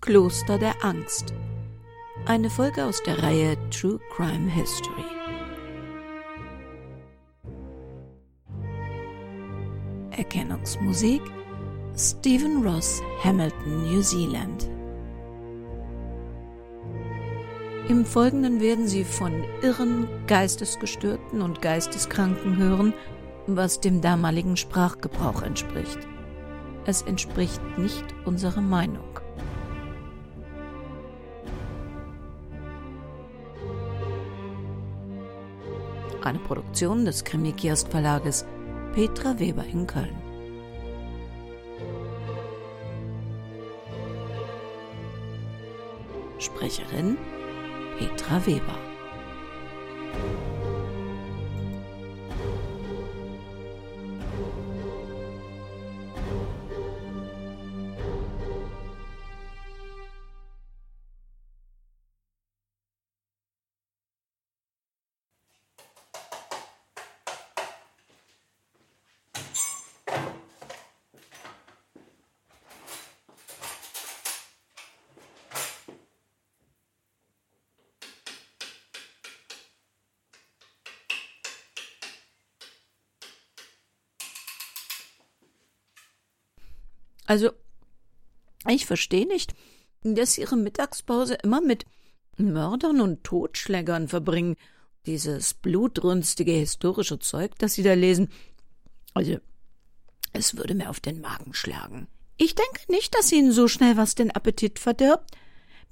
Kloster der Angst. Eine Folge aus der Reihe True Crime History. Erkennungsmusik Stephen Ross, Hamilton, New Zealand. Im Folgenden werden Sie von Irren, Geistesgestörten und Geisteskranken hören, was dem damaligen Sprachgebrauch entspricht. Es entspricht nicht unserer Meinung. Eine Produktion des Krimi-Kiosk Verlages Petra Weber in Köln. Sprecherin Petra Weber. Also, ich verstehe nicht, dass sie ihre Mittagspause immer mit Mördern und Totschlägern verbringen. Dieses blutrünstige historische Zeug, das sie da lesen. Also, es würde mir auf den Magen schlagen. Ich denke nicht, dass ihnen so schnell was den Appetit verdirbt.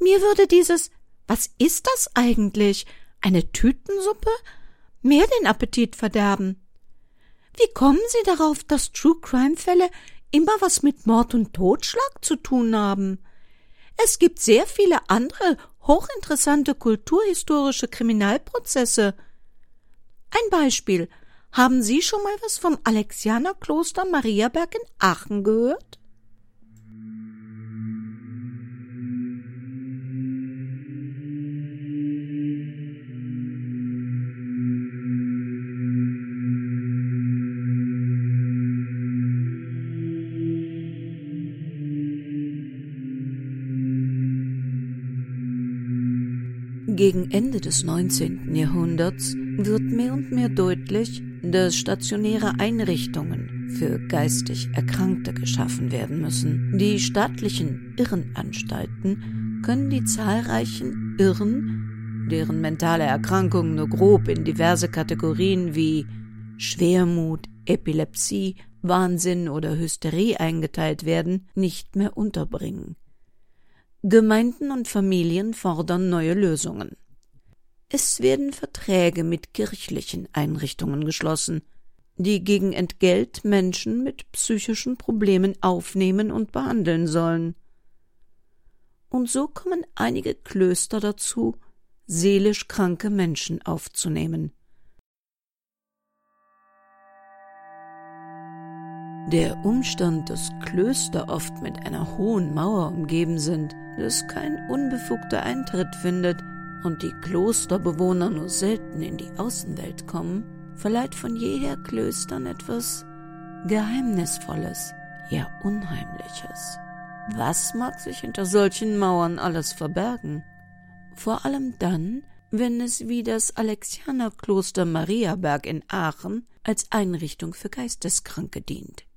Mir würde dieses, was ist das eigentlich? Eine Tütensuppe? Mehr den Appetit verderben. Wie kommen Sie darauf, dass True Crime Fälle immer was mit Mord und Totschlag zu tun haben. Es gibt sehr viele andere hochinteressante kulturhistorische Kriminalprozesse. Ein Beispiel. Haben Sie schon mal was vom Alexianerkloster Mariaberg in Aachen gehört? Gegen Ende des 19. Jahrhunderts wird mehr und mehr deutlich, dass stationäre Einrichtungen für geistig Erkrankte geschaffen werden müssen. Die staatlichen Irrenanstalten können die zahlreichen Irren, deren mentale Erkrankungen nur grob in diverse Kategorien wie Schwermut, Epilepsie, Wahnsinn oder Hysterie eingeteilt werden, nicht mehr unterbringen. Gemeinden und Familien fordern neue Lösungen. Es werden Verträge mit kirchlichen Einrichtungen geschlossen, die gegen Entgelt Menschen mit psychischen Problemen aufnehmen und behandeln sollen. Und so kommen einige Klöster dazu, seelisch kranke Menschen aufzunehmen. Der Umstand, dass Klöster oft mit einer hohen Mauer umgeben sind, dass kein unbefugter Eintritt findet und die Klosterbewohner nur selten in die Außenwelt kommen, verleiht von jeher Klöstern etwas Geheimnisvolles, ja Unheimliches. Was mag sich hinter solchen Mauern alles verbergen? Vor allem dann, wenn es wie das Alexianerkloster Mariaberg in Aachen als Einrichtung für Geisteskranke dient.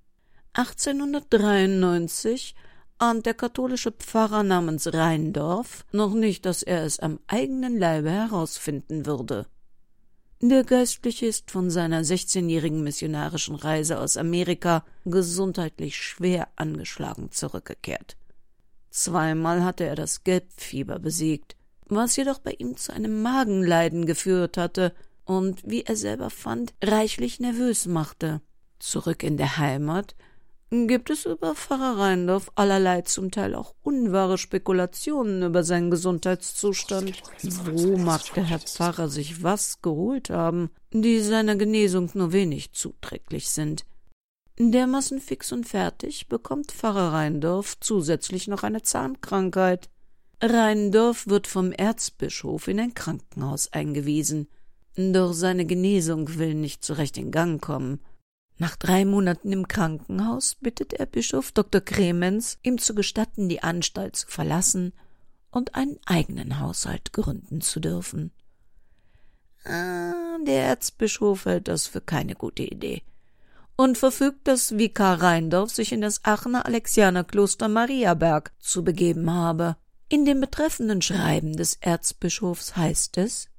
1893 ahnt der katholische Pfarrer namens Rheindorf noch nicht, dass er es am eigenen Leibe herausfinden würde. Der Geistliche ist von seiner sechzehnjährigen missionarischen Reise aus Amerika gesundheitlich schwer angeschlagen zurückgekehrt. Zweimal hatte er das Gelbfieber besiegt, was jedoch bei ihm zu einem Magenleiden geführt hatte und, wie er selber fand, reichlich nervös machte. Zurück in der Heimat gibt es über Pfarrer Rheindorf allerlei zum Teil auch unwahre Spekulationen über seinen Gesundheitszustand. Wo mag der Herr Pfarrer sich was geholt haben, die seiner Genesung nur wenig zuträglich sind? Dermaßen fix und fertig bekommt Pfarrer Rheindorf zusätzlich noch eine Zahnkrankheit. Rheindorf wird vom Erzbischof in ein Krankenhaus eingewiesen. Doch seine Genesung will nicht zurecht in Gang kommen. Nach drei Monaten im Krankenhaus bittet er Bischof Dr. Kremens, ihm zu gestatten, die Anstalt zu verlassen und einen eigenen Haushalt gründen zu dürfen. Ah, der Erzbischof hält das für keine gute Idee und verfügt, dass Vikar Rheindorf sich in das Aachener Alexianerkloster Mariaberg zu begeben habe. In dem betreffenden Schreiben des Erzbischofs heißt es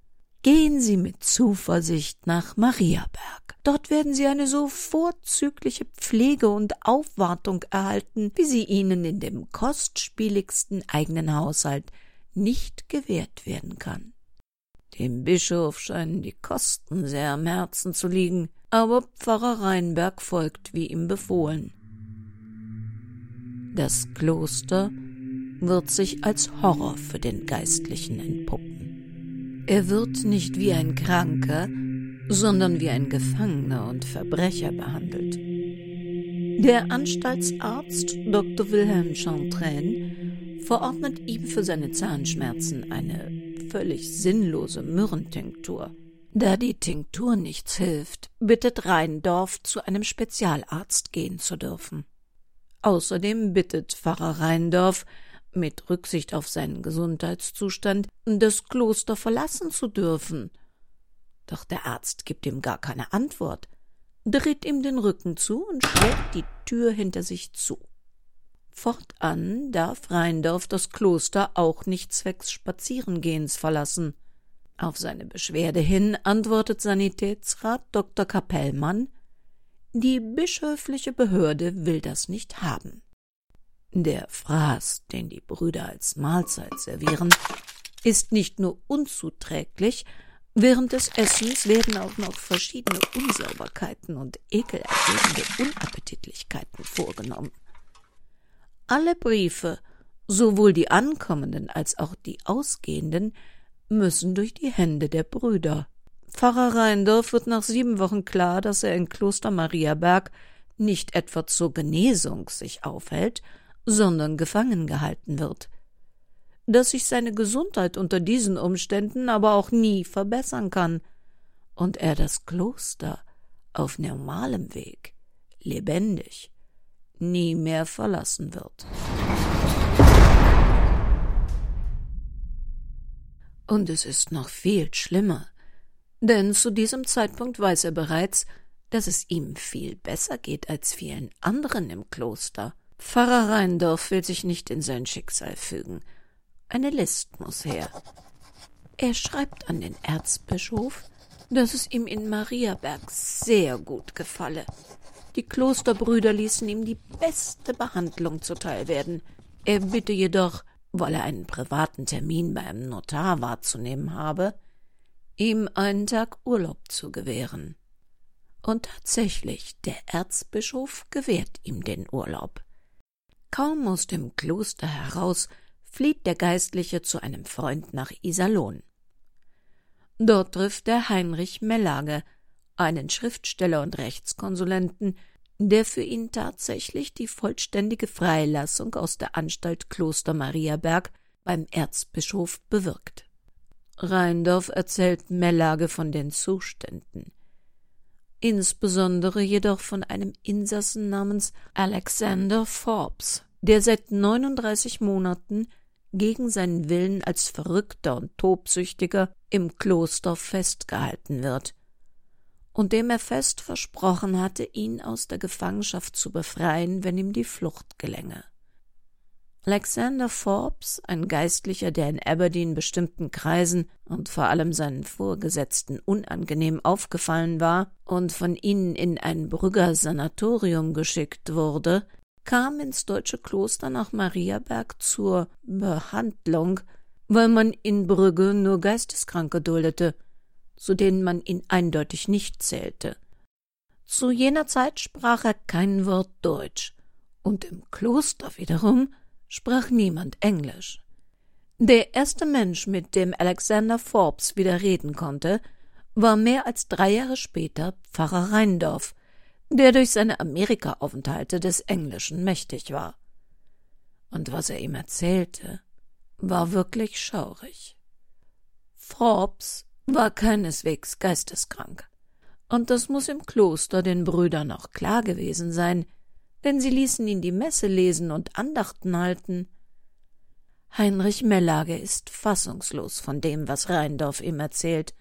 Gehen Sie mit Zuversicht nach Mariaberg. Dort werden Sie eine so vorzügliche Pflege und Aufwartung erhalten, wie sie Ihnen in dem kostspieligsten eigenen Haushalt nicht gewährt werden kann. Dem Bischof scheinen die Kosten sehr am Herzen zu liegen, aber Pfarrer Reinberg folgt wie ihm befohlen. Das Kloster wird sich als Horror für den Geistlichen entpuppen. Er wird nicht wie ein Kranker, sondern wie ein Gefangener und Verbrecher behandelt. Der Anstaltsarzt Dr. Wilhelm Chantraine verordnet ihm für seine Zahnschmerzen eine völlig sinnlose Myrrentinktur. Da die Tinktur nichts hilft, bittet Rheindorf, zu einem Spezialarzt gehen zu dürfen. Außerdem bittet Pfarrer Rheindorf, mit Rücksicht auf seinen Gesundheitszustand, das Kloster verlassen zu dürfen. Doch der Arzt gibt ihm gar keine Antwort, dreht ihm den Rücken zu und schlägt die Tür hinter sich zu. Fortan darf Rheindorf das Kloster auch nicht zwecks Spazierengehens verlassen. Auf seine Beschwerde hin antwortet Sanitätsrat Dr. Kapellmann, die bischöfliche Behörde will das nicht haben. Der Fraß, den die Brüder als Mahlzeit servieren, ist nicht nur unzuträglich, während des Essens werden auch noch verschiedene Unsauberkeiten und ekelerregende Unappetitlichkeiten vorgenommen. Alle Briefe, sowohl die ankommenden als auch die ausgehenden, müssen durch die Hände der Brüder. Pfarrer Rheindorf wird nach sieben Wochen klar, dass er in Kloster Mariaberg nicht etwa zur Genesung sich aufhält, sondern gefangen gehalten wird. Dass sich seine Gesundheit unter diesen Umständen aber auch nie verbessern kann und er das Kloster auf normalem Weg, lebendig, nie mehr verlassen wird. Und es ist noch viel schlimmer, denn zu diesem Zeitpunkt weiß er bereits, dass es ihm viel besser geht als vielen anderen im Kloster. Pfarrer Rheindorf will sich nicht in sein Schicksal fügen. Eine List muss her. Er schreibt an den Erzbischof, dass es ihm in Mariaberg sehr gut gefalle. Die Klosterbrüder ließen ihm die beste Behandlung zuteil werden. Er bitte jedoch, weil er einen privaten Termin bei einem Notar wahrzunehmen habe, ihm einen Tag Urlaub zu gewähren. Und tatsächlich, der Erzbischof gewährt ihm den Urlaub. Kaum aus dem Kloster heraus flieht der Geistliche zu einem Freund nach Iserlohn. Dort trifft er Heinrich Mellage, einen Schriftsteller und Rechtskonsulenten, der für ihn tatsächlich die vollständige Freilassung aus der Anstalt Kloster Mariaberg beim Erzbischof bewirkt. Rheindorf erzählt Mellage von den Zuständen, insbesondere jedoch von einem Insassen namens Alexander Forbes, der seit 39 Monaten gegen seinen Willen als Verrückter und Tobsüchtiger im Kloster festgehalten wird und dem er fest versprochen hatte, ihn aus der Gefangenschaft zu befreien, wenn ihm die Flucht gelänge. Alexander Forbes, ein Geistlicher, der in Aberdeen bestimmten Kreisen und vor allem seinen Vorgesetzten unangenehm aufgefallen war und von ihnen in ein Brügger Sanatorium geschickt wurde, kam ins deutsche Kloster nach Mariaberg zur Behandlung, weil man in Brügge nur Geisteskranke duldete, zu denen man ihn eindeutig nicht zählte. Zu jener Zeit sprach er kein Wort Deutsch, und im Kloster wiederum sprach niemand Englisch. Der erste Mensch, mit dem Alexander Forbes wieder reden konnte, war mehr als drei Jahre später Pfarrer Rheindorf, der durch seine Amerika-Aufenthalte des Englischen mächtig war. Und was er ihm erzählte, war wirklich schaurig. Forbes war keineswegs geisteskrank, Und das muss im Kloster den Brüdern auch klar gewesen sein, denn sie ließen ihn die Messe lesen und Andachten halten. Heinrich Mellage ist fassungslos von dem, was Rheindorf ihm erzählt.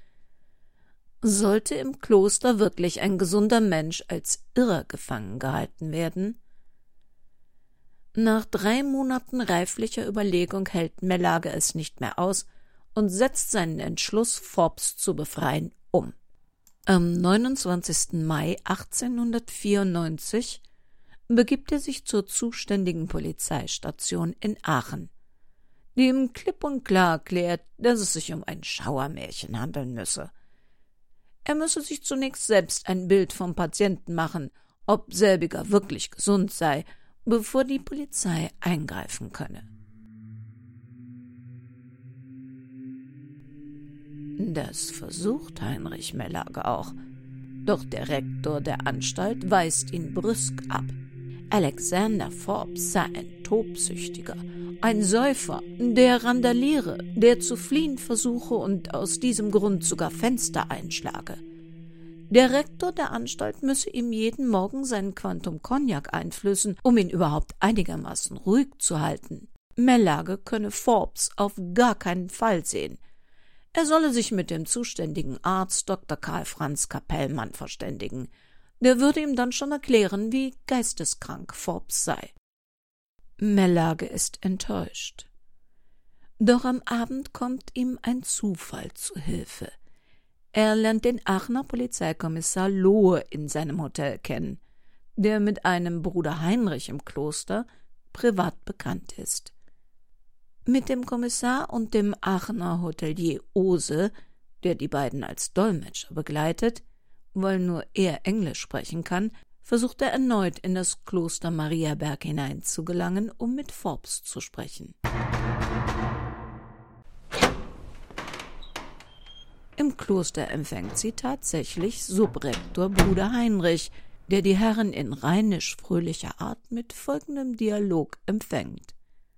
Sollte im Kloster wirklich ein gesunder Mensch als Irrer gefangen gehalten werden? Nach drei Monaten reiflicher Überlegung hält Mellage es nicht mehr aus und setzt seinen Entschluss, Forbes zu befreien, um. Am 29. Mai 1894 begibt er sich zur zuständigen Polizeistation in Aachen, die ihm klipp und klar erklärt, dass es sich um ein Schauermärchen handeln müsse. Er müsse sich zunächst selbst ein Bild vom Patienten machen, ob selbiger wirklich gesund sei bevor die Polizei eingreifen könne. Das versucht Heinrich Mellage auch, doch der Rektor der Anstalt weist ihn brüsk ab. Alexander Forbes sei ein Tobsüchtiger, ein Säufer, der randaliere, der zu fliehen versuche und aus diesem Grund sogar Fenster einschlage. Der Rektor der Anstalt müsse ihm jeden Morgen seinen Quantum Cognac einflößen, um ihn überhaupt einigermaßen ruhig zu halten. Mellage könne Forbes auf gar keinen Fall sehen. Er solle sich mit dem zuständigen Arzt Dr. Karl Franz Kapellmann verständigen. Der würde ihm dann schon erklären, wie geisteskrank Forbes sei. Mellage ist enttäuscht. Doch am Abend kommt ihm ein Zufall zu Hilfe. Er lernt den Aachener Polizeikommissar Lohe in seinem Hotel kennen, der mit einem Bruder Heinrich im Kloster privat bekannt ist. Mit dem Kommissar und dem Aachener Hotelier Ose, der die beiden als Dolmetscher begleitet, weil nur er Englisch sprechen kann, versucht er erneut in das Kloster Mariaberg hineinzugelangen, um mit Forbes zu sprechen. Im Kloster empfängt sie tatsächlich Subrektor Bruder Heinrich, der die Herren in rheinisch fröhlicher Art mit folgendem Dialog empfängt.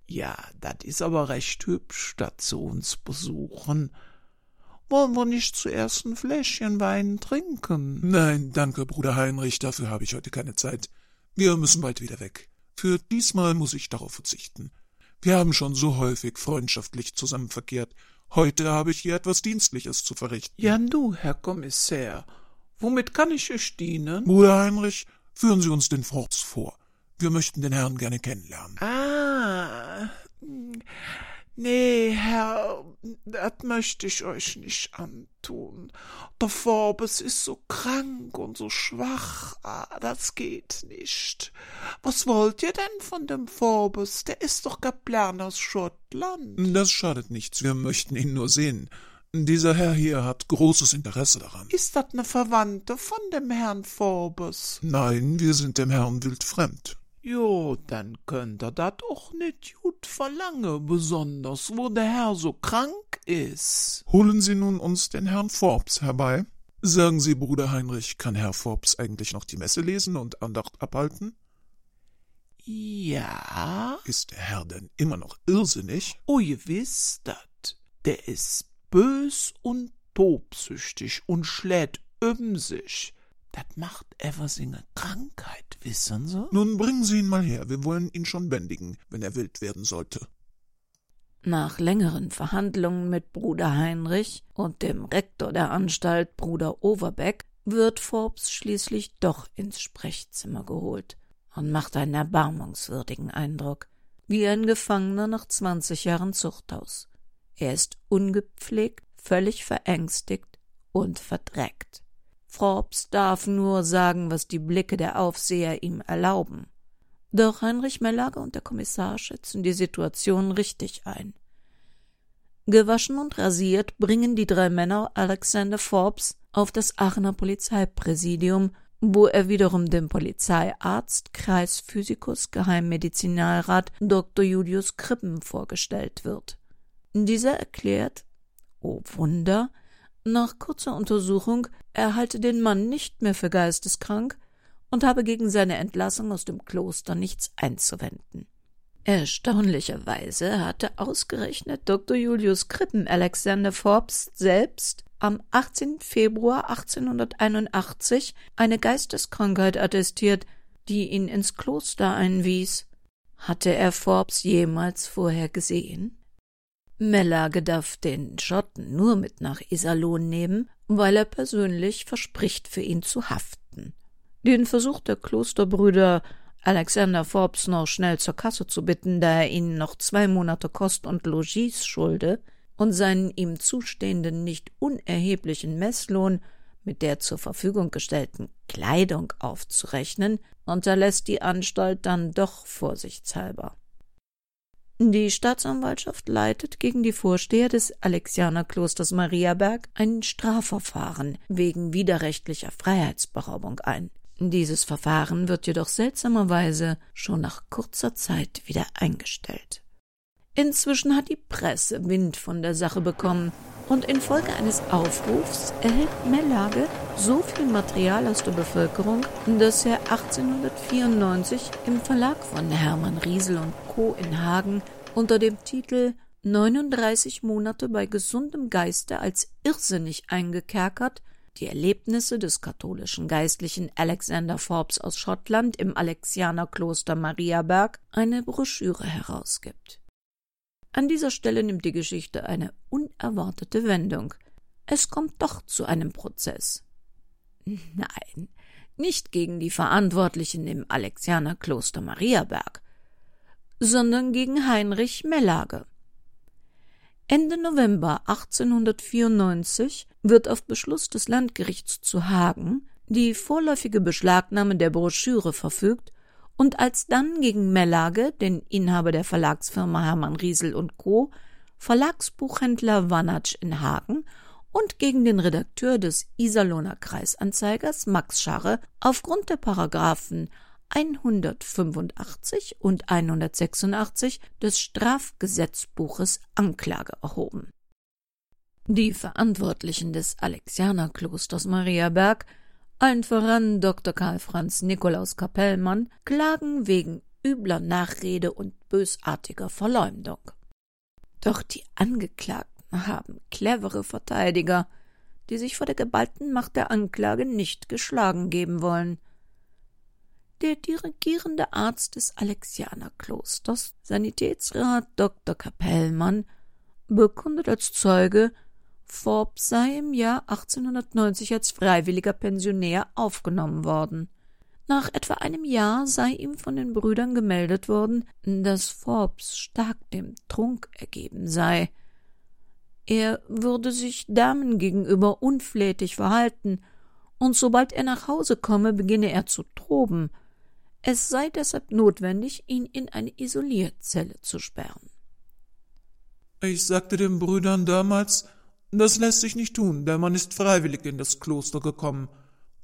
Ja, dat is aber recht hübsch, dat zu uns besuchen. Wollen wir nicht zuerst ein Fläschchen Wein trinken? Nein, danke, Bruder Heinrich, dafür habe ich heute keine Zeit. Wir müssen bald wieder weg. Für diesmal muss ich darauf verzichten. Wir haben schon so häufig freundschaftlich zusammen verkehrt, Heute habe ich hier etwas Dienstliches zu verrichten. Ja, du, Herr Kommissär, womit kann ich euch dienen? Bruder Heinrich, führen Sie uns den Forts vor. Wir möchten den Herrn gerne kennenlernen. Ah, Nee, Herr, das möchte ich euch nicht antun. Der Forbes ist so krank und so schwach. Ah, das geht nicht. Was wollt ihr denn von dem Forbes? Der ist doch Kaplan aus Schottland. Das schadet nichts. Wir möchten ihn nur sehen. Dieser Herr hier hat großes Interesse daran. Ist das ne Verwandte von dem Herrn Forbes? Nein, wir sind dem Herrn wildfremd. Jo, dann könnt er dat auch nicht gut verlange, besonders wo der Herr so krank is. Holen Sie nun uns den Herrn Forbes herbei. Sagen Sie, Bruder Heinrich, kann Herr Forbes eigentlich noch die Messe lesen und Andacht abhalten? Ja. Ist der Herr denn immer noch irrsinnig? Oh, ihr wisst dat. Der is bös und tobsüchtig und schlägt um sich. Dat macht Eversinge Krankheit, wissen Sie? Nun bringen Sie ihn mal her, wir wollen ihn schon bändigen, wenn er wild werden sollte. Nach längeren Verhandlungen mit Bruder Heinrich und dem Rektor der Anstalt, Bruder Overbeck, wird Forbes schließlich doch ins Sprechzimmer geholt und macht einen erbarmungswürdigen Eindruck, wie ein Gefangener nach zwanzig Jahren Zuchthaus. Er ist ungepflegt, völlig verängstigt und verdreckt. Forbes darf nur sagen, was die Blicke der Aufseher ihm erlauben. Doch Heinrich Mellage und der Kommissar schätzen die Situation richtig ein. Gewaschen und rasiert bringen die drei Männer Alexander Forbes auf das Aachener Polizeipräsidium, wo er wiederum dem Polizeiarzt, Kreisphysikus, Geheimmedizinalrat Dr. Julius Krippen vorgestellt wird. Dieser erklärt, oh Wunder, nach kurzer Untersuchung, er halte den Mann nicht mehr für geisteskrank und habe gegen seine Entlassung aus dem Kloster nichts einzuwenden. Erstaunlicherweise hatte ausgerechnet Dr. Julius Krippen Alexander Forbes selbst am 18. Februar 1881 eine Geisteskrankheit attestiert, die ihn ins Kloster einwies. Hatte er Forbes jemals vorher gesehen? Mellage darf den Schotten nur mit nach Iserlohn nehmen, weil er persönlich verspricht, für ihn zu haften. Den Versuch der Klosterbrüder, Alexander Forbes noch schnell zur Kasse zu bitten, da er ihnen noch zwei Monate Kost und Logis schulde und seinen ihm zustehenden nicht unerheblichen Messlohn mit der zur Verfügung gestellten Kleidung aufzurechnen, unterlässt die Anstalt dann doch vorsichtshalber. Die Staatsanwaltschaft leitet gegen die Vorsteher des Alexianerklosters Mariaberg ein Strafverfahren wegen widerrechtlicher Freiheitsberaubung ein. Dieses Verfahren wird jedoch seltsamerweise schon nach kurzer Zeit wieder eingestellt. Inzwischen hat die Presse Wind von der Sache bekommen und infolge eines Aufrufs erhält Mellage so viel Material aus der Bevölkerung, dass er 1894 im Verlag von Hermann Riesel und Co. in Hagen unter dem Titel 39 Monate bei gesundem Geiste als irrsinnig eingekerkert die Erlebnisse des katholischen Geistlichen Alexander Forbes aus Schottland im Alexianerkloster Mariaberg eine Broschüre herausgibt. An dieser Stelle nimmt die Geschichte eine unerwartete Wendung. Es kommt doch zu einem Prozess. Nein, nicht gegen die Verantwortlichen im Alexianerkloster Mariaberg, sondern gegen Heinrich Mellage. Ende November 1894 wird auf Beschluss des Landgerichts zu Hagen die vorläufige Beschlagnahme der Broschüre verfügt und als dann gegen Mellage, den Inhaber der Verlagsfirma Hermann Riesel und Co., Verlagsbuchhändler Wanatsch in Hagen und gegen den Redakteur des Iserlohner Kreisanzeigers Max Scharre aufgrund der Paragraphen 185 und 186 des Strafgesetzbuches Anklage erhoben. Die Verantwortlichen des Alexianerklosters Mariaberg allen voran Dr. Karl Franz Nikolaus Kapellmann, klagen wegen übler Nachrede und bösartiger Verleumdung. Doch die Angeklagten haben clevere Verteidiger, die sich vor der geballten Macht der Anklage nicht geschlagen geben wollen. Der dirigierende Arzt des Alexianerklosters, Sanitätsrat Dr. Kapellmann, bekundet als Zeuge, Forbes sei im Jahr 1890 als freiwilliger Pensionär aufgenommen worden. Nach etwa einem Jahr sei ihm von den Brüdern gemeldet worden, dass Forbes stark dem Trunk ergeben sei. Er würde sich Damen gegenüber unflätig verhalten, und sobald er nach Hause komme, beginne er zu toben. Es sei deshalb notwendig, ihn in eine Isolierzelle zu sperren. Ich sagte den Brüdern damals, das lässt sich nicht tun, der Mann ist freiwillig in das Kloster gekommen.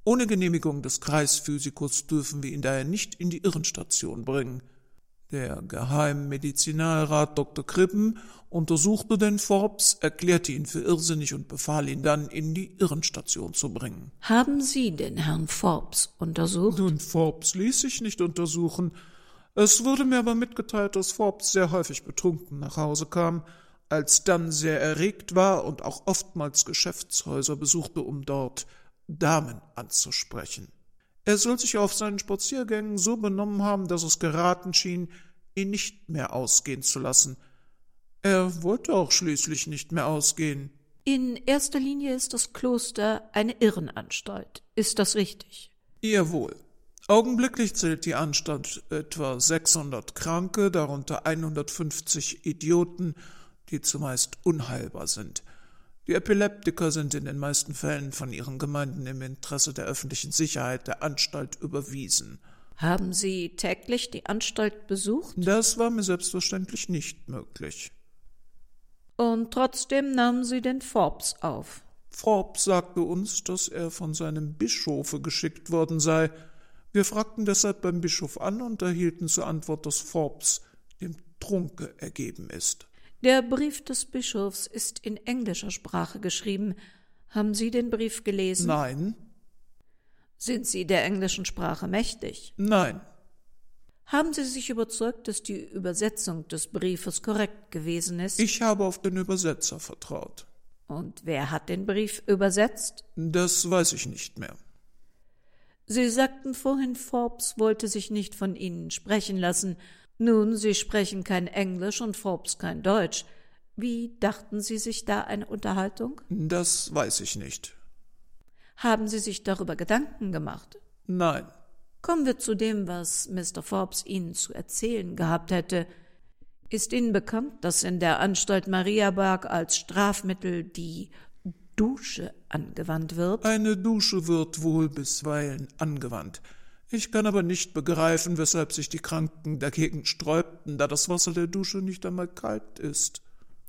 Ohne Genehmigung des Kreisphysikus dürfen wir ihn daher nicht in die Irrenstation bringen. Der Geheimmedizinalrat Dr. Krippen untersuchte den Forbes, erklärte ihn für irrsinnig und befahl ihn dann in die Irrenstation zu bringen. Haben Sie den Herrn Forbes untersucht? Nun, Forbes ließ sich nicht untersuchen. Es wurde mir aber mitgeteilt, dass Forbes sehr häufig betrunken nach Hause kam, alsdann sehr erregt war und auch oftmals Geschäftshäuser besuchte, um dort Damen anzusprechen. Er soll sich auf seinen Spaziergängen so benommen haben, dass es geraten schien, ihn nicht mehr ausgehen zu lassen. Er wollte auch schließlich nicht mehr ausgehen. In erster Linie ist das Kloster eine Irrenanstalt. Ist das richtig? Jawohl. Augenblicklich zählt die Anstalt etwa 600 Kranke, darunter 150 Idioten die zumeist unheilbar sind. Die Epileptiker sind in den meisten Fällen von ihren Gemeinden im Interesse der öffentlichen Sicherheit der Anstalt überwiesen. Haben Sie täglich die Anstalt besucht? Das war mir selbstverständlich nicht möglich. Und trotzdem nahmen Sie den Forbes auf. Forbes sagte uns, dass er von seinem Bischofe geschickt worden sei. Wir fragten deshalb beim Bischof an und erhielten zur Antwort, dass Forbes dem Trunke ergeben ist. Der Brief des Bischofs ist in englischer Sprache geschrieben. Haben Sie den Brief gelesen? Nein. Sind Sie der englischen Sprache mächtig? Nein. Haben Sie sich überzeugt, dass die Übersetzung des Briefes korrekt gewesen ist? Ich habe auf den Übersetzer vertraut. Und wer hat den Brief übersetzt? Das weiß ich nicht mehr. Sie sagten vorhin, Forbes wollte sich nicht von Ihnen sprechen lassen. Nun, Sie sprechen kein Englisch und Forbes kein Deutsch. Wie dachten Sie sich da eine Unterhaltung? Das weiß ich nicht. Haben Sie sich darüber Gedanken gemacht? Nein. Kommen wir zu dem, was Mr. Forbes Ihnen zu erzählen gehabt hätte. Ist Ihnen bekannt, dass in der Anstalt Mariaberg als Strafmittel die Dusche angewandt wird? Eine Dusche wird wohl bisweilen angewandt. Ich kann aber nicht begreifen, weshalb sich die Kranken dagegen sträubten, da das Wasser der Dusche nicht einmal kalt ist.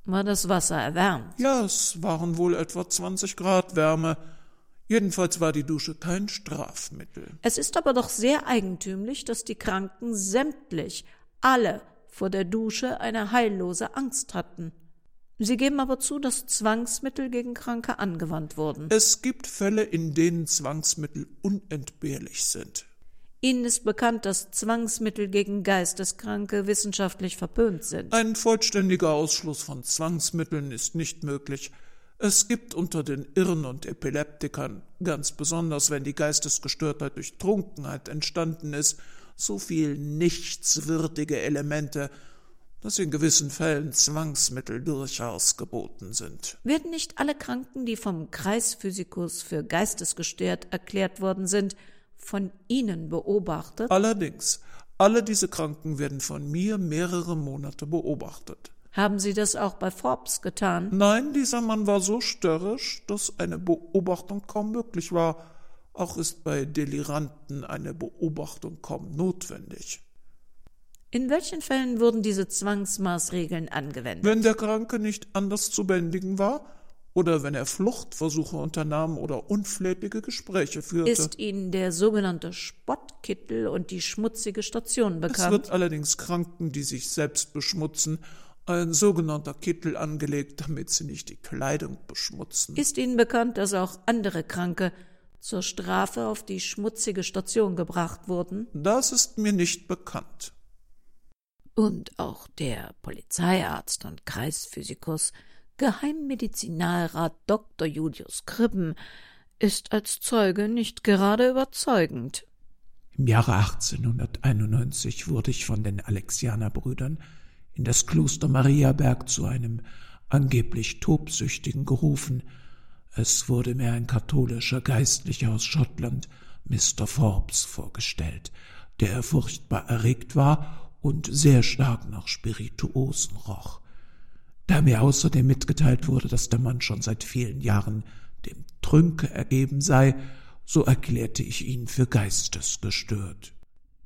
War das Wasser erwärmt? Ja, es waren wohl etwa 20 Grad Wärme. Jedenfalls war die Dusche kein Strafmittel. Es ist aber doch sehr eigentümlich, dass die Kranken sämtlich, alle vor der Dusche eine heillose Angst hatten. Sie geben aber zu, dass Zwangsmittel gegen Kranke angewandt wurden. Es gibt Fälle, in denen Zwangsmittel unentbehrlich sind. Ihnen ist bekannt, dass Zwangsmittel gegen Geisteskranke wissenschaftlich verpönt sind. Ein vollständiger Ausschluss von Zwangsmitteln ist nicht möglich. Es gibt unter den Irren und Epileptikern, ganz besonders wenn die Geistesgestörtheit durch Trunkenheit entstanden ist, so viel nichtswürdige Elemente, dass in gewissen Fällen Zwangsmittel durchaus geboten sind. Werden nicht alle Kranken, die vom Kreisphysikus für geistesgestört erklärt worden sind, von Ihnen beobachtet? Allerdings, alle diese Kranken werden von mir mehrere Monate beobachtet. Haben Sie das auch bei Forbes getan? Nein, dieser Mann war so störrisch, dass eine Beobachtung kaum möglich war. Auch ist bei Deliranten eine Beobachtung kaum notwendig. In welchen Fällen wurden diese Zwangsmaßregeln angewendet? Wenn der Kranke nicht anders zu bändigen war, oder wenn er Fluchtversuche unternahm oder unflätige Gespräche führte. Ist Ihnen der sogenannte Spottkittel und die schmutzige Station bekannt? Es wird allerdings Kranken, die sich selbst beschmutzen, ein sogenannter Kittel angelegt, damit sie nicht die Kleidung beschmutzen. Ist Ihnen bekannt, dass auch andere Kranke zur Strafe auf die schmutzige Station gebracht wurden? Das ist mir nicht bekannt. Und auch der Polizeiarzt und Kreisphysikus Geheimmedizinalrat Dr. Julius Kribben ist als Zeuge nicht gerade überzeugend. Im Jahre 1891 wurde ich von den Alexianerbrüdern in das Kloster Mariaberg zu einem angeblich Tobsüchtigen gerufen. Es wurde mir ein katholischer Geistlicher aus Schottland, Mr. Forbes, vorgestellt, der furchtbar erregt war und sehr stark nach Spirituosen roch. Da mir außerdem mitgeteilt wurde, dass der Mann schon seit vielen Jahren dem Trünke ergeben sei, so erklärte ich ihn für geistesgestört.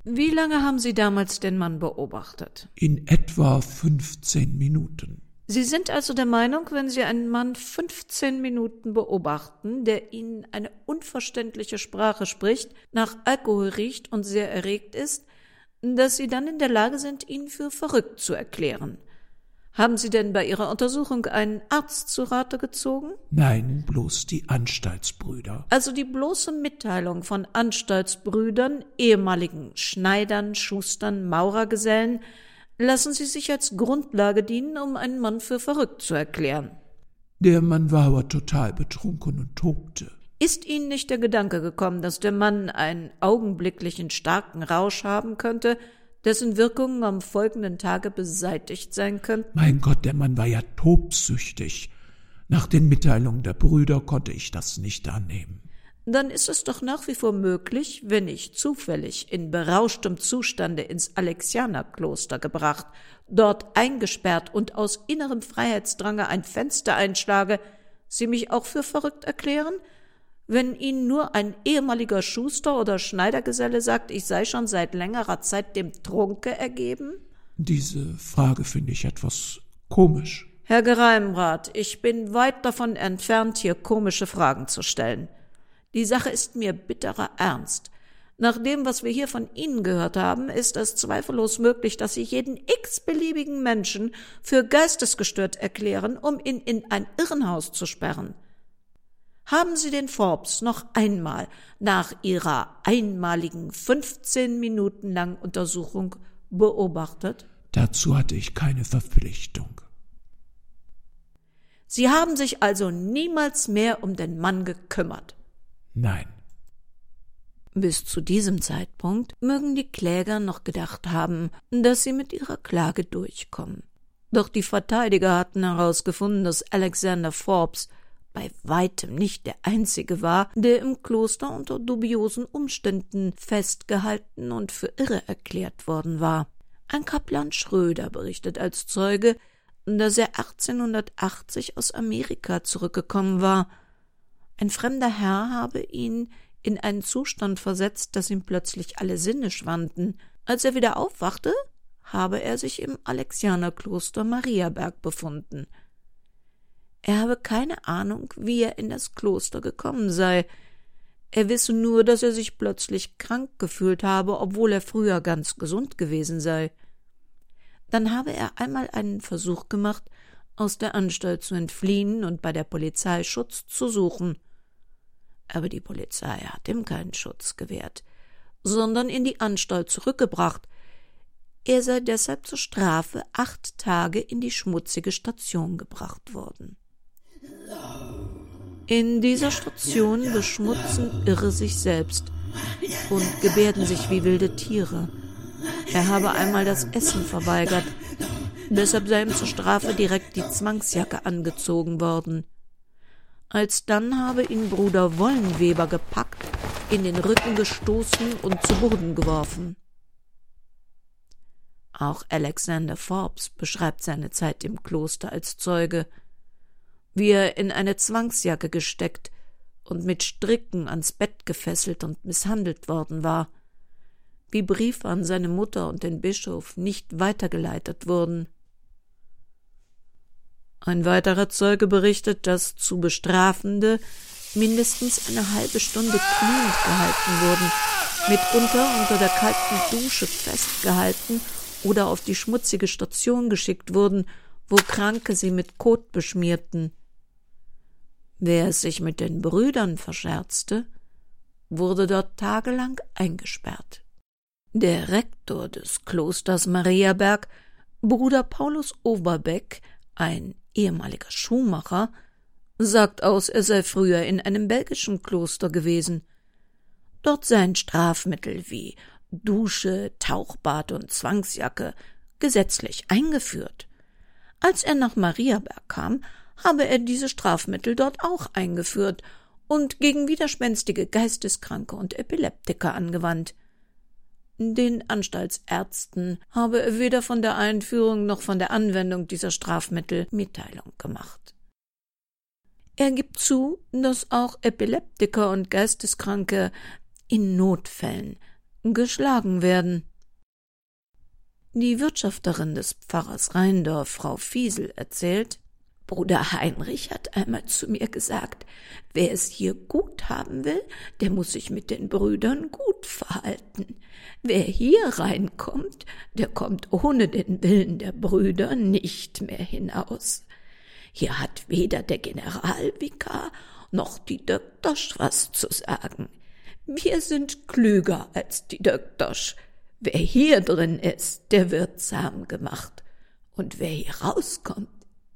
Wie lange haben Sie damals den Mann beobachtet? In etwa fünfzehn Minuten. Sie sind also der Meinung, wenn Sie einen Mann fünfzehn Minuten beobachten, der Ihnen eine unverständliche Sprache spricht, nach Alkohol riecht und sehr erregt ist, dass Sie dann in der Lage sind, ihn für verrückt zu erklären. Haben Sie denn bei Ihrer Untersuchung einen Arzt zu Rate gezogen? Nein, bloß die Anstaltsbrüder. Also die bloße Mitteilung von Anstaltsbrüdern, ehemaligen Schneidern, Schustern, Maurergesellen, lassen Sie sich als Grundlage dienen, um einen Mann für verrückt zu erklären. Der Mann war aber total betrunken und tobte. Ist Ihnen nicht der Gedanke gekommen, dass der Mann einen augenblicklichen starken Rausch haben könnte, dessen Wirkungen am folgenden Tage beseitigt sein könnten? Mein Gott, der Mann war ja tobsüchtig. Nach den Mitteilungen der Brüder konnte ich das nicht annehmen. Dann ist es doch nach wie vor möglich, wenn ich zufällig in berauschtem Zustande ins Alexianerkloster gebracht, dort eingesperrt und aus innerem Freiheitsdrange ein Fenster einschlage, Sie mich auch für verrückt erklären? Wenn Ihnen nur ein ehemaliger Schuster oder Schneidergeselle sagt, ich sei schon seit längerer Zeit dem Trunke ergeben? Diese Frage finde ich etwas komisch. Herr Geheimrat, ich bin weit davon entfernt, hier komische Fragen zu stellen. Die Sache ist mir bitterer Ernst. Nach dem, was wir hier von Ihnen gehört haben, ist es zweifellos möglich, dass Sie jeden x-beliebigen Menschen für geistesgestört erklären, um ihn in ein Irrenhaus zu sperren. Haben Sie den Forbes noch einmal nach Ihrer einmaligen 15 Minuten langen Untersuchung beobachtet? Dazu hatte ich keine Verpflichtung. Sie haben sich also niemals mehr um den Mann gekümmert. Nein. Bis zu diesem Zeitpunkt mögen die Kläger noch gedacht haben, dass sie mit ihrer Klage durchkommen. Doch die Verteidiger hatten herausgefunden, dass Alexander Forbes bei weitem nicht der einzige war, der im Kloster unter dubiosen Umständen festgehalten und für irre erklärt worden war. Ein Kaplan Schröder berichtet als Zeuge, dass er 1880 aus Amerika zurückgekommen war. Ein fremder Herr habe ihn in einen Zustand versetzt, dass ihm plötzlich alle Sinne schwanden. Als er wieder aufwachte, habe er sich im Alexianerkloster Mariaberg befunden. Er habe keine Ahnung, wie er in das Kloster gekommen sei. Er wisse nur, dass er sich plötzlich krank gefühlt habe, obwohl er früher ganz gesund gewesen sei. Dann habe er einmal einen Versuch gemacht, aus der Anstalt zu entfliehen und bei der Polizei Schutz zu suchen. Aber die Polizei hat ihm keinen Schutz gewährt, sondern in die Anstalt zurückgebracht. Er sei deshalb zur Strafe acht Tage in die schmutzige Station gebracht worden. In dieser Station beschmutzen Irre sich selbst und gebärden sich wie wilde Tiere. Er habe einmal das Essen verweigert, deshalb sei ihm zur Strafe direkt die Zwangsjacke angezogen worden. Alsdann habe ihn Bruder Wollenweber gepackt, in den Rücken gestoßen und zu Boden geworfen. Auch Alexander Forbes beschreibt seine Zeit im Kloster als Zeuge, wie er in eine Zwangsjacke gesteckt und mit Stricken ans Bett gefesselt und misshandelt worden war, wie Briefe an seine Mutter und den Bischof nicht weitergeleitet wurden. Ein weiterer Zeuge berichtet, dass zu Bestrafende mindestens eine halbe Stunde kniend gehalten wurden, mitunter unter der kalten Dusche festgehalten oder auf die schmutzige Station geschickt wurden, wo Kranke sie mit Kot beschmierten. Wer es sich mit den Brüdern verscherzte, wurde dort tagelang eingesperrt. Der Rektor des Klosters Mariaberg, Bruder Paulus Overbeck, ein ehemaliger Schuhmacher, sagt aus, er sei früher in einem belgischen Kloster gewesen. Dort seien Strafmittel wie Dusche, Tauchbad und Zwangsjacke gesetzlich eingeführt. Als er nach Mariaberg kam, habe er diese Strafmittel dort auch eingeführt und gegen widerspenstige Geisteskranke und Epileptiker angewandt. Den Anstaltsärzten habe er weder von der Einführung noch von der Anwendung dieser Strafmittel Mitteilung gemacht. Er gibt zu, dass auch Epileptiker und Geisteskranke in Notfällen geschlagen werden. Die Wirtschafterin des Pfarrers Rheindorf, Frau Fiesel, erzählt, Bruder Heinrich hat einmal zu mir gesagt, wer es hier gut haben will, der muss sich mit den Brüdern gut verhalten. Wer hier reinkommt, der kommt ohne den Willen der Brüder nicht mehr hinaus. Hier hat weder der Generalvikar noch die Döktosch was zu sagen. Wir sind klüger als die Döktosch. Wer hier drin ist, der wird zahm gemacht. Und wer hier rauskommt,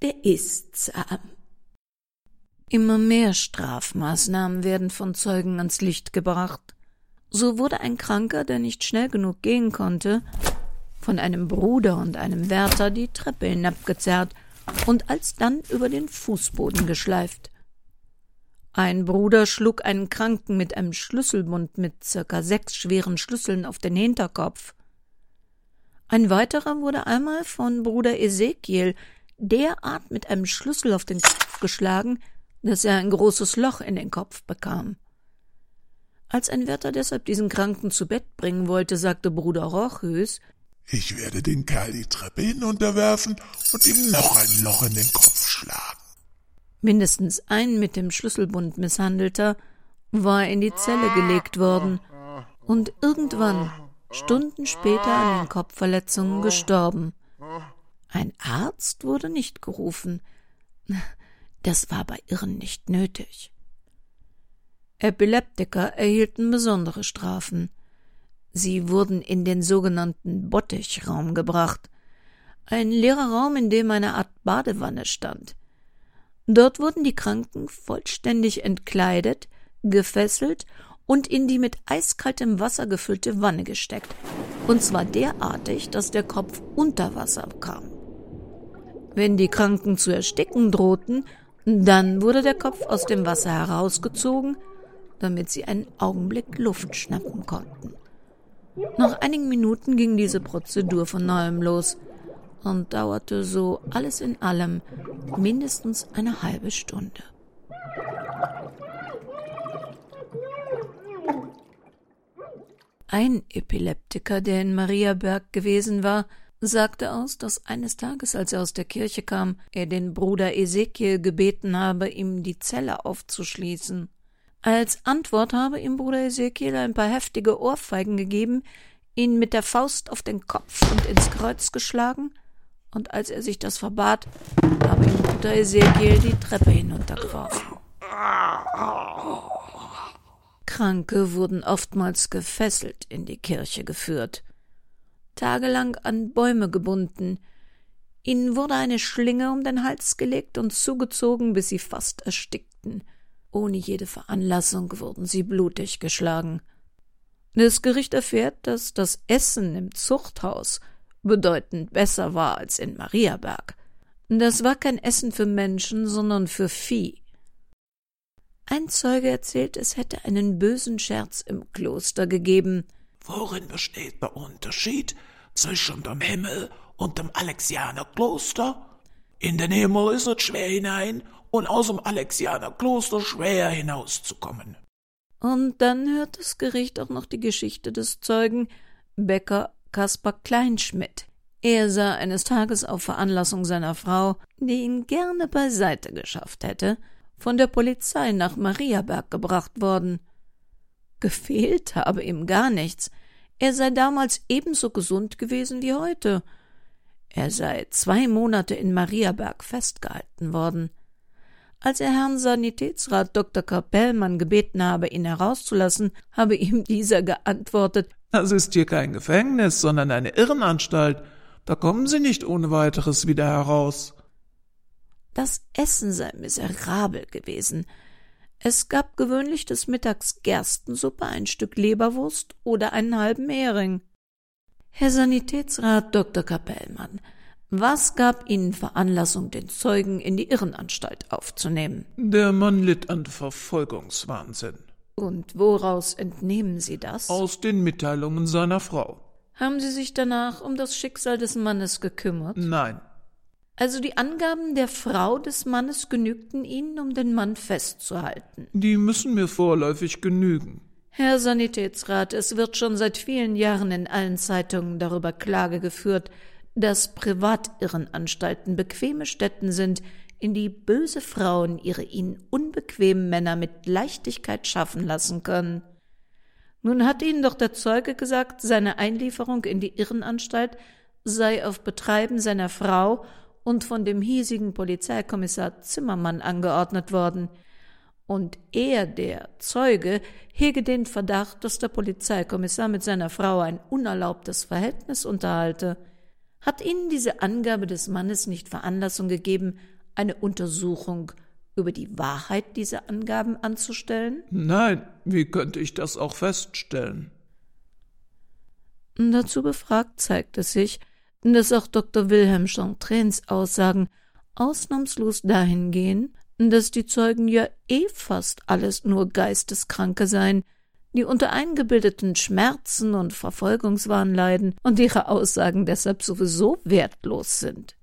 der ist zahm. Immer mehr Strafmaßnahmen werden von Zeugen ans Licht gebracht. So wurde ein Kranker, der nicht schnell genug gehen konnte, von einem Bruder und einem Wärter die Treppe hinabgezerrt und alsdann über den Fußboden geschleift. Ein Bruder schlug einen Kranken mit einem Schlüsselbund mit circa sechs schweren Schlüsseln auf den Hinterkopf. Ein weiterer wurde einmal von Bruder Ezekiel derart mit einem Schlüssel auf den Kopf geschlagen, dass er ein großes Loch in den Kopf bekam. Als ein Wärter deshalb diesen Kranken zu Bett bringen wollte, sagte Bruder Rochus, ich werde den Kerl die Treppe hinunterwerfen und ihm noch ein Loch in den Kopf schlagen. Mindestens ein mit dem Schlüsselbund misshandelter war in die Zelle gelegt worden und irgendwann, Stunden später, an den Kopfverletzungen gestorben. Ein Arzt wurde nicht gerufen. Das war bei Irren nicht nötig. Epileptiker erhielten besondere Strafen. Sie wurden in den sogenannten Bottichraum gebracht, ein leerer Raum, in dem eine Art Badewanne stand. Dort wurden die Kranken vollständig entkleidet, gefesselt und in die mit eiskaltem Wasser gefüllte Wanne gesteckt, und zwar derartig, dass der Kopf unter Wasser kam. Wenn die Kranken zu ersticken drohten, dann wurde der Kopf aus dem Wasser herausgezogen, damit sie einen Augenblick Luft schnappen konnten. Nach einigen Minuten ging diese Prozedur von neuem los und dauerte so alles in allem mindestens eine halbe Stunde. Ein Epileptiker, der in Mariaberg gewesen war, sagte aus, dass eines Tages, als er aus der Kirche kam, er den Bruder Ezekiel gebeten habe, ihm die Zelle aufzuschließen. Als Antwort habe ihm Bruder Ezekiel ein paar heftige Ohrfeigen gegeben, ihn mit der Faust auf den Kopf und ins Kreuz geschlagen, und als er sich das verbat, habe ihm Bruder Ezekiel die Treppe hinuntergeworfen. Kranke wurden oftmals gefesselt in die Kirche geführt, tagelang an Bäume gebunden, ihnen wurde eine Schlinge um den Hals gelegt und zugezogen, bis sie fast erstickten. Ohne jede Veranlassung wurden sie blutig geschlagen. Das Gericht erfährt, dass das Essen im Zuchthaus bedeutend besser war als in Mariaberg. Das war kein Essen für Menschen, sondern für Vieh. Ein Zeuge erzählt, es hätte einen bösen Scherz im Kloster gegeben. Worin besteht der Unterschied zwischen dem Himmel und dem Alexianerkloster? In den Himmel ist es schwer hinein und aus dem Alexianerkloster schwer hinauszukommen. Und dann hört das Gericht auch noch die Geschichte des Zeugen Bäcker Kaspar Kleinschmidt. Er sah eines Tages auf Veranlassung seiner Frau, die ihn gerne beiseite geschafft hätte, von der Polizei nach Mariaberg gebracht worden. Gefehlt habe ihm gar nichts. Er sei damals ebenso gesund gewesen wie heute. Er sei zwei Monate in Mariaberg festgehalten worden. Als er Herrn Sanitätsrat Dr. Kapellmann gebeten habe, ihn herauszulassen, habe ihm dieser geantwortet, das ist hier kein Gefängnis, sondern eine Irrenanstalt. Da kommen Sie nicht ohne weiteres wieder heraus. Das Essen sei miserabel gewesen. Es gab gewöhnlich des Mittags Gerstensuppe, ein Stück Leberwurst oder einen halben Hering. Herr Sanitätsrat Dr. Kapellmann, was gab Ihnen Veranlassung, den Zeugen in die Irrenanstalt aufzunehmen? Der Mann litt an Verfolgungswahnsinn. Und woraus entnehmen Sie das? Aus den Mitteilungen seiner Frau. Haben Sie sich danach um das Schicksal des Mannes gekümmert? Nein. Also die Angaben der Frau des Mannes genügten Ihnen, um den Mann festzuhalten. Die müssen mir vorläufig genügen. Herr Sanitätsrat, es wird schon seit vielen Jahren in allen Zeitungen darüber Klage geführt, dass Privatirrenanstalten bequeme Stätten sind, in die böse Frauen ihre ihnen unbequemen Männer mit Leichtigkeit schaffen lassen können. Nun hat ihnen doch der Zeuge gesagt, seine Einlieferung in die Irrenanstalt sei auf Betreiben seiner Frau und von dem hiesigen Polizeikommissar Zimmermann angeordnet worden, und er, der Zeuge, hege den Verdacht, dass der Polizeikommissar mit seiner Frau ein unerlaubtes Verhältnis unterhalte. Hat Ihnen diese Angabe des Mannes nicht Veranlassung gegeben, eine Untersuchung über die Wahrheit dieser Angaben anzustellen? Nein, wie könnte ich das auch feststellen? Dazu befragt zeigt es sich, dass auch Dr. Wilhelm Chantrains Aussagen ausnahmslos dahin gehen, dass die Zeugen ja eh fast alles nur Geisteskranke seien, die unter eingebildeten Schmerzen und Verfolgungswahn leiden und ihre Aussagen deshalb sowieso wertlos sind.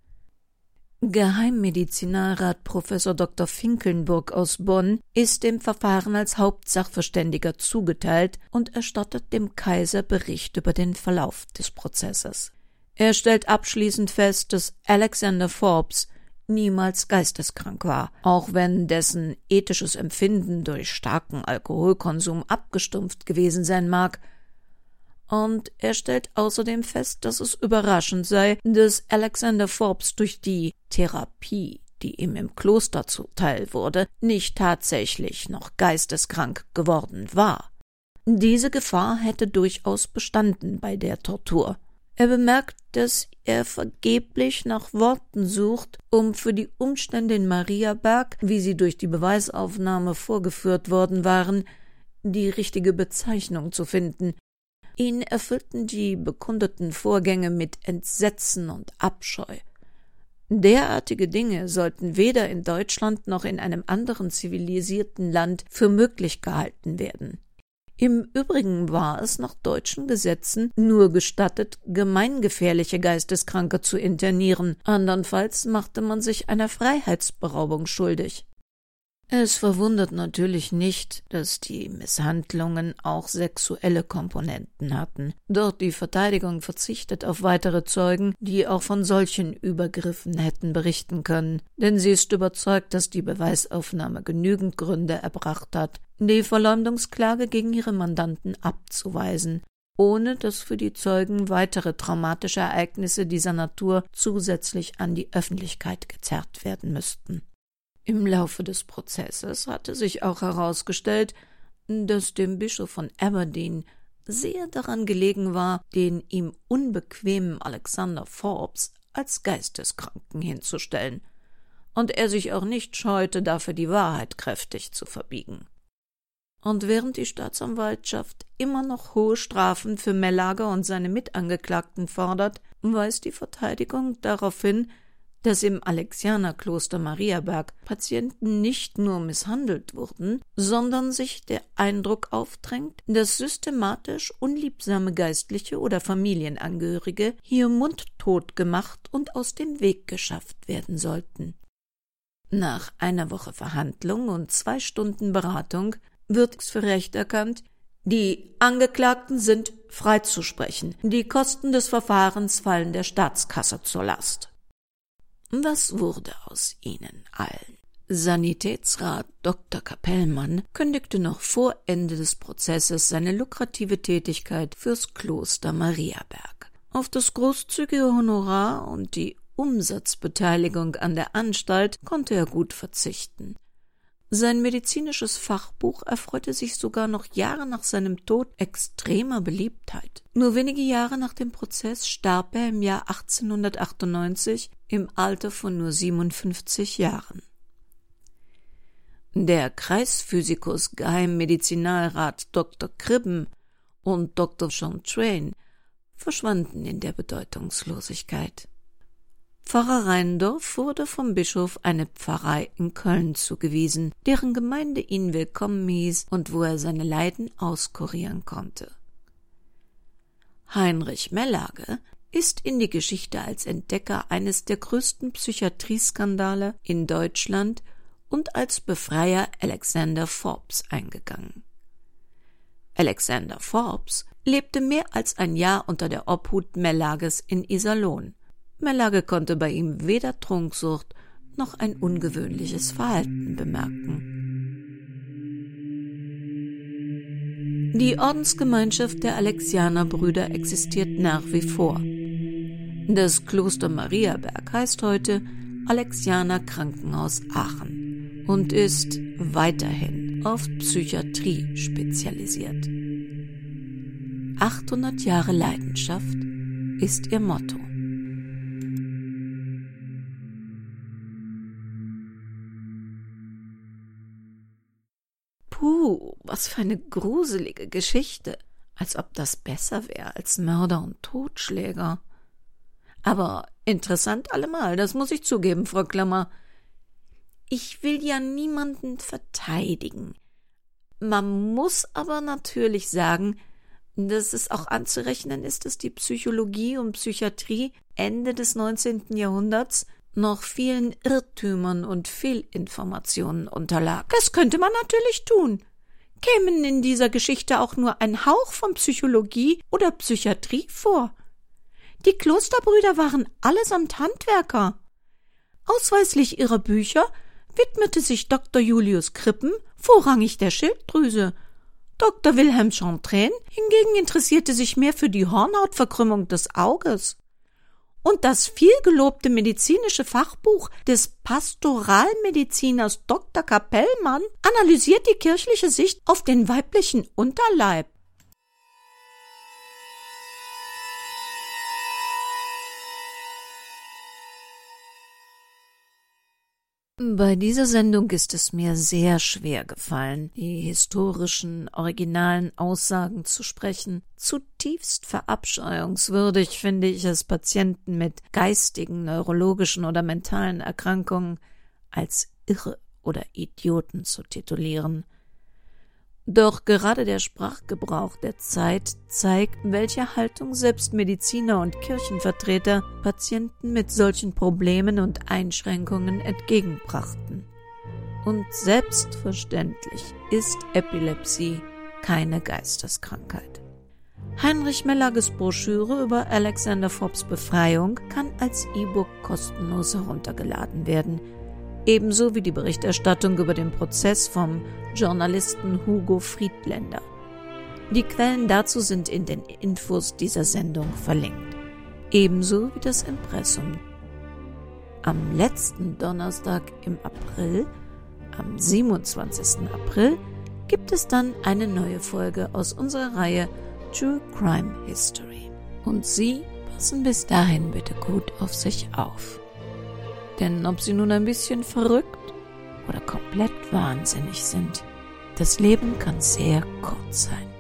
Geheimmedizinalrat Professor Dr. Finkelnburg aus Bonn ist dem Verfahren als Hauptsachverständiger zugeteilt und erstattet dem Kaiser Bericht über den Verlauf des Prozesses. Er stellt abschließend fest, dass Alexander Forbes niemals geisteskrank war, auch wenn dessen ethisches Empfinden durch starken Alkoholkonsum abgestumpft gewesen sein mag, und er stellt außerdem fest, dass es überraschend sei, dass Alexander Forbes durch die Therapie, die ihm im Kloster zuteil wurde, nicht tatsächlich noch geisteskrank geworden war. Diese Gefahr hätte durchaus bestanden bei der Tortur. Er bemerkt, dass er vergeblich nach Worten sucht, um für die Umstände in Mariaberg, wie sie durch die Beweisaufnahme vorgeführt worden waren, die richtige Bezeichnung zu finden. Ihn erfüllten die bekundeten Vorgänge mit Entsetzen und Abscheu. Derartige Dinge sollten weder in Deutschland noch in einem anderen zivilisierten Land für möglich gehalten werden. Im Übrigen war es nach deutschen Gesetzen nur gestattet, gemeingefährliche Geisteskranke zu internieren, andernfalls machte man sich einer Freiheitsberaubung schuldig. Es verwundert natürlich nicht, dass die Misshandlungen auch sexuelle Komponenten hatten. Doch die Verteidigung verzichtet auf weitere Zeugen, die auch von solchen Übergriffen hätten berichten können, denn sie ist überzeugt, dass die Beweisaufnahme genügend Gründe erbracht hat, die Verleumdungsklage gegen ihre Mandanten abzuweisen, ohne dass für die Zeugen weitere traumatische Ereignisse dieser Natur zusätzlich an die Öffentlichkeit gezerrt werden müssten. Im Laufe des Prozesses hatte sich auch herausgestellt, dass dem Bischof von Aberdeen sehr daran gelegen war, den ihm unbequemen Alexander Forbes als Geisteskranken hinzustellen, und er sich auch nicht scheute, dafür die Wahrheit kräftig zu verbiegen. Und während die Staatsanwaltschaft immer noch hohe Strafen für Mellager und seine Mitangeklagten fordert, weist die Verteidigung darauf hin, dass im Alexianerkloster Mariaberg Patienten nicht nur misshandelt wurden, sondern sich der Eindruck aufdrängt, dass systematisch unliebsame Geistliche oder Familienangehörige hier mundtot gemacht und aus dem Weg geschafft werden sollten. Nach einer Woche Verhandlung und zwei Stunden Beratung wird für Recht erkannt, die Angeklagten sind freizusprechen. Die Kosten des Verfahrens fallen der Staatskasse zur Last. Was wurde aus ihnen allen? Sanitätsrat Dr. Kapellmann kündigte noch vor Ende des Prozesses seine lukrative Tätigkeit fürs Kloster Mariaberg. Auf das großzügige Honorar und die Umsatzbeteiligung an der Anstalt konnte er gut verzichten. Sein medizinisches Fachbuch erfreute sich sogar noch Jahre nach seinem Tod extremer Beliebtheit. Nur wenige Jahre nach dem Prozess starb er im Jahr 1898 im Alter von nur 57 Jahren. Der Kreisphysikus Geheimmedizinalrat Dr. Kribben und Dr. John Train verschwanden in der Bedeutungslosigkeit. Pfarrer Rheindorf wurde vom Bischof eine Pfarrei in Köln zugewiesen, deren Gemeinde ihn willkommen hieß und wo er seine Leiden auskurieren konnte. Heinrich Mellage ist in die Geschichte als Entdecker eines der größten Psychiatrieskandale in Deutschland und als Befreier Alexander Forbes eingegangen. Alexander Forbes lebte mehr als ein Jahr unter der Obhut Mellages in Iserlohn. Mellage konnte bei ihm weder Trunksucht noch ein ungewöhnliches Verhalten bemerken. Die Ordensgemeinschaft der Alexianerbrüder existiert nach wie vor. Das Kloster Mariaberg heißt heute Alexianer Krankenhaus Aachen und ist weiterhin auf Psychiatrie spezialisiert. 800 Jahre Leidenschaft ist ihr Motto. Puh, was für eine gruselige Geschichte. Als ob das besser wäre als Mörder und Totschläger. Aber interessant allemal, das muss ich zugeben, Frau Klammer. Ich will ja niemanden verteidigen. Man muss aber natürlich sagen, dass es auch anzurechnen ist, dass die Psychologie und Psychiatrie Ende des 19. Jahrhunderts noch vielen Irrtümern und Fehlinformationen unterlag. Das könnte man natürlich tun. Kämen in dieser Geschichte auch nur ein Hauch von Psychologie oder Psychiatrie vor? Die Klosterbrüder waren allesamt Handwerker. Ausweislich ihrer Bücher widmete sich Dr. Julius Krippen vorrangig der Schilddrüse. Dr. Wilhelm Chantrain hingegen interessierte sich mehr für die Hornhautverkrümmung des Auges Und das vielgelobte medizinische Fachbuch des Pastoralmediziners Dr. Kapellmann analysiert die kirchliche Sicht auf den weiblichen Unterleib. Bei dieser Sendung ist es mir sehr schwer gefallen, die historischen, originalen Aussagen zu sprechen. Zutiefst verabscheuungswürdig finde ich es, Patienten mit geistigen, neurologischen oder mentalen Erkrankungen als Irre oder Idioten zu titulieren. Doch gerade der Sprachgebrauch der Zeit zeigt, welche Haltung selbst Mediziner und Kirchenvertreter Patienten mit solchen Problemen und Einschränkungen entgegenbrachten. Und selbstverständlich ist Epilepsie keine Geisteskrankheit. Heinrich Mellages Broschüre über Alexander Forbes Befreiung kann als E-Book kostenlos heruntergeladen werden – ebenso wie die Berichterstattung über den Prozess vom Journalisten Hugo Friedländer. Die Quellen dazu sind in den Infos dieser Sendung verlinkt, ebenso wie das Impressum. Am letzten Donnerstag im April, am 27. April, gibt es dann eine neue Folge aus unserer Reihe True Crime History. Und Sie passen bis dahin bitte gut auf sich auf. Denn ob sie nun ein bisschen verrückt oder komplett wahnsinnig sind, das Leben kann sehr kurz sein.